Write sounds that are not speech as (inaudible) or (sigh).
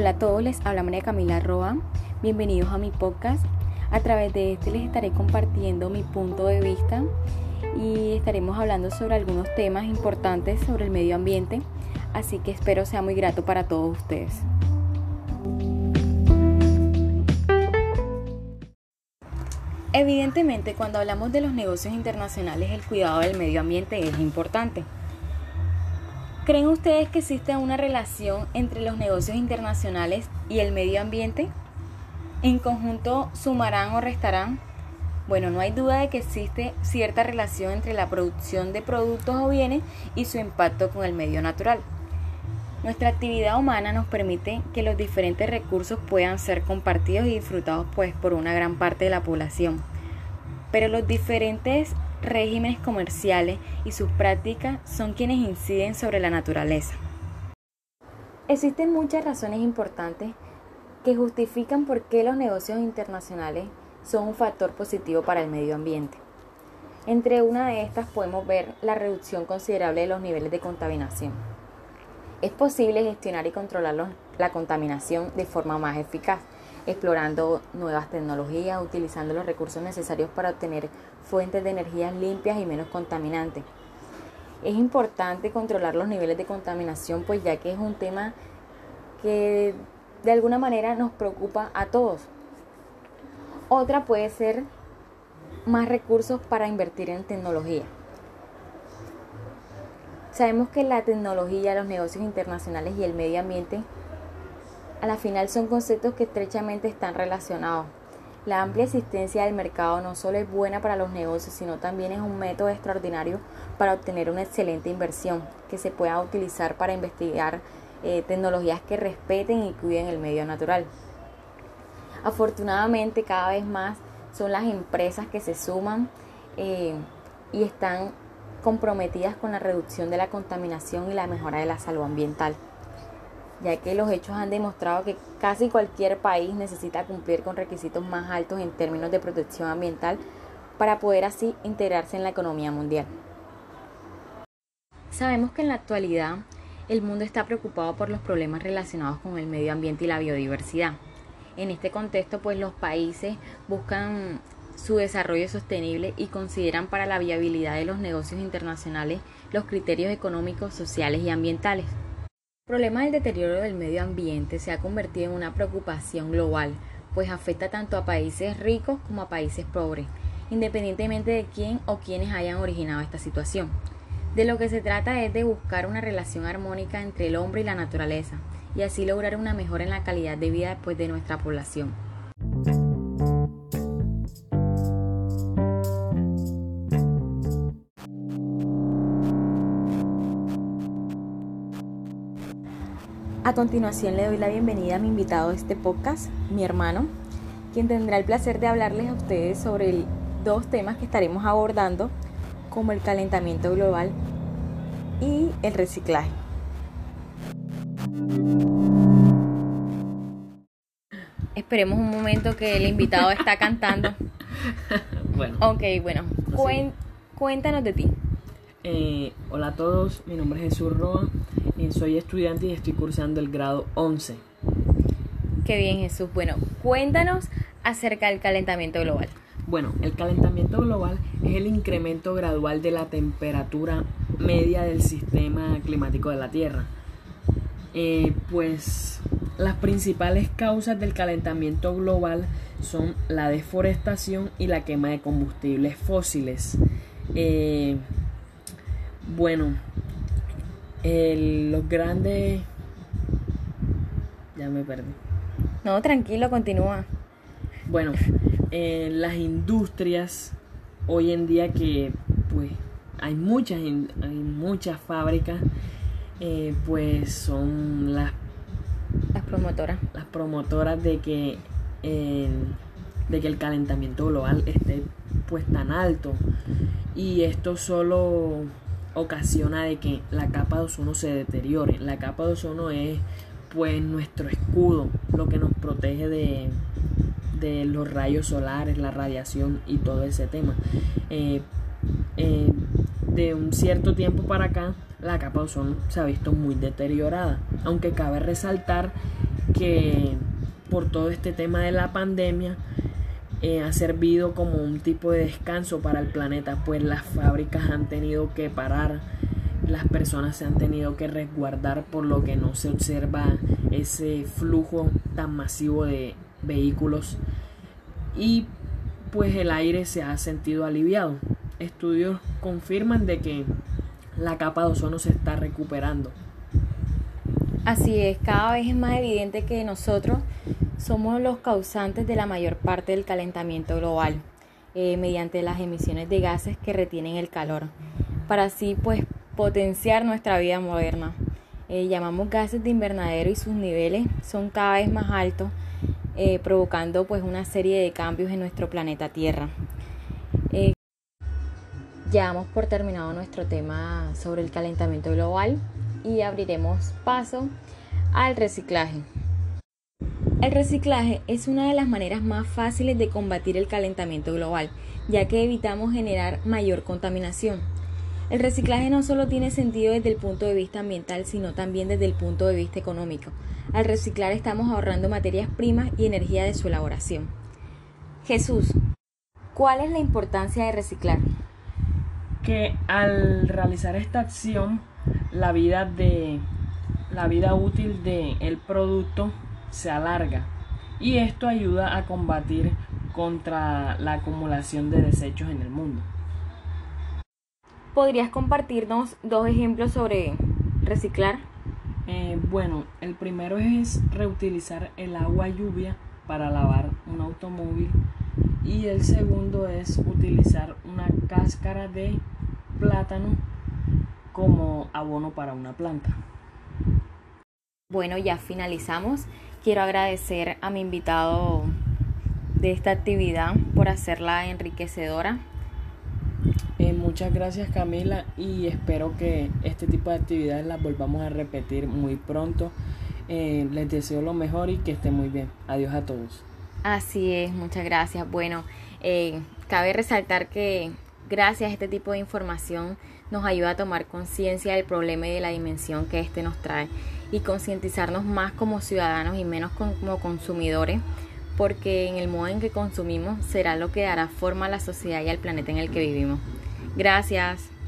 Hola a todos, les habla María Camila Roa. Bienvenidos a mi podcast. A través de este les estaré compartiendo mi punto de vista y estaremos hablando sobre algunos temas importantes sobre el medio ambiente, así que espero sea muy grato para todos ustedes. Evidentemente, cuando hablamos de los negocios internacionales, el cuidado del medio ambiente es importante. ¿Creen ustedes que existe una relación entre los negocios internacionales y el medio ambiente? ¿En conjunto sumarán o restarán? Bueno, no hay duda de que existe cierta relación entre la producción de productos o bienes y su impacto con el medio natural. Nuestra actividad humana nos permite que los diferentes recursos puedan ser compartidos y disfrutados pues por una gran parte de la población. Pero los diferentes regímenes comerciales y sus prácticas son quienes inciden sobre la naturaleza. Existen muchas razones importantes que justifican por qué los negocios internacionales son un factor positivo para el medio ambiente. Entre una de estas podemos ver la reducción considerable de los niveles de contaminación. Es posible gestionar y controlar la contaminación de forma más eficaz, explorando nuevas tecnologías, utilizando los recursos necesarios para obtener fuentes de energías limpias y menos contaminantes. Es importante controlar los niveles de contaminación, pues ya que es un tema que de alguna manera nos preocupa a todos. Otra puede ser más recursos para invertir en tecnología. Sabemos que la tecnología, los negocios internacionales y el medio ambiente a la final son conceptos que estrechamente están relacionados. La amplia existencia del mercado no solo es buena para los negocios, sino también es un método extraordinario para obtener una excelente inversión que se pueda utilizar para investigar eh, tecnologías que respeten y cuiden el medio natural. Afortunadamente cada vez más son las empresas que se suman eh, y están comprometidas con la reducción de la contaminación y la mejora de la salud ambiental, ya que los hechos han demostrado que casi cualquier país necesita cumplir con requisitos más altos en términos de protección ambiental para poder así integrarse en la economía mundial. Sabemos que en la actualidad el mundo está preocupado por los problemas relacionados con el medio ambiente y la biodiversidad. En este contexto, pues los países buscan su desarrollo sostenible y consideran para la viabilidad de los negocios internacionales los criterios económicos, sociales y ambientales. El problema del deterioro del medio ambiente se ha convertido en una preocupación global, pues afecta tanto a países ricos como a países pobres, independientemente de quién o quiénes hayan originado esta situación. De lo que se trata es de buscar una relación armónica entre el hombre y la naturaleza, y así lograr una mejora en la calidad de vida después de nuestra población. A continuación le doy la bienvenida a mi invitado a este podcast, mi hermano, quien tendrá el placer de hablarles a ustedes sobre dos temas que estaremos abordando, como el calentamiento global y el reciclaje. Esperemos un momento que el invitado está cantando. (laughs) bueno. Ok, bueno. cuéntanos de ti. Eh, hola a todos, mi nombre es Jesús Roa soy estudiante y estoy cursando el grado 11. Qué bien Jesús. Bueno, cuéntanos acerca del calentamiento global. Bueno, el calentamiento global es el incremento gradual de la temperatura media del sistema climático de la Tierra. Eh, pues las principales causas del calentamiento global son la deforestación y la quema de combustibles fósiles. Eh, bueno, los grandes... Ya me perdí. No, tranquilo, continúa. Bueno, las industrias hoy en día que pues hay muchas, hay muchas fábricas, eh, pues son las, las promotoras. Las promotoras de que, de que el calentamiento global esté pues tan alto. Y esto solo ocasiona de que la capa de ozono se deteriore. La capa de ozono es pues nuestro escudo, lo que nos protege de, de los rayos solares, la radiación y todo ese tema. Eh, eh, de un cierto tiempo para acá, la capa de ozono se ha visto muy deteriorada, aunque cabe resaltar que por todo este tema de la pandemia eh, ha servido como un tipo de descanso para el planeta, pues las fábricas han tenido que parar, las personas se han tenido que resguardar por lo que no se observa ese flujo tan masivo de vehículos y pues el aire se ha sentido aliviado. Estudios confirman de que la capa de ozono se está recuperando. Así es, cada vez es más evidente que nosotros somos los causantes de la mayor parte del calentamiento global eh, mediante las emisiones de gases que retienen el calor, para así pues potenciar nuestra vida moderna. Eh, llamamos gases de invernadero y sus niveles son cada vez más altos, eh, provocando pues una serie de cambios en nuestro planeta Tierra. ya damos por terminado nuestro tema sobre el calentamiento global y abriremos paso al reciclaje. El reciclaje es una de las maneras más fáciles de combatir el calentamiento global, ya que evitamos generar mayor contaminación. El reciclaje no solo tiene sentido desde el punto de vista ambiental, sino también desde el punto de vista económico. Al reciclar estamos ahorrando materias primas y energía de su elaboración. Jesús, ¿cuál es la importancia de reciclar? Que al realizar esta acción, la vida de la vida útil del el producto se alarga y esto ayuda a combatir contra la acumulación de desechos en el mundo. ¿Podrías compartirnos dos ejemplos sobre reciclar? Eh, bueno, el primero es reutilizar el agua lluvia para lavar un automóvil y el segundo es utilizar una cáscara de plátano como abono para una planta. Bueno, ya finalizamos. Quiero agradecer a mi invitado de esta actividad por hacerla enriquecedora. Eh, muchas gracias Camila y espero que este tipo de actividades las volvamos a repetir muy pronto. Eh, les deseo lo mejor y que estén muy bien. Adiós a todos. Así es, muchas gracias. Bueno, eh, cabe resaltar que gracias a este tipo de información nos ayuda a tomar conciencia del problema y de la dimensión que éste nos trae y concientizarnos más como ciudadanos y menos como consumidores, porque en el modo en que consumimos será lo que dará forma a la sociedad y al planeta en el que vivimos. Gracias.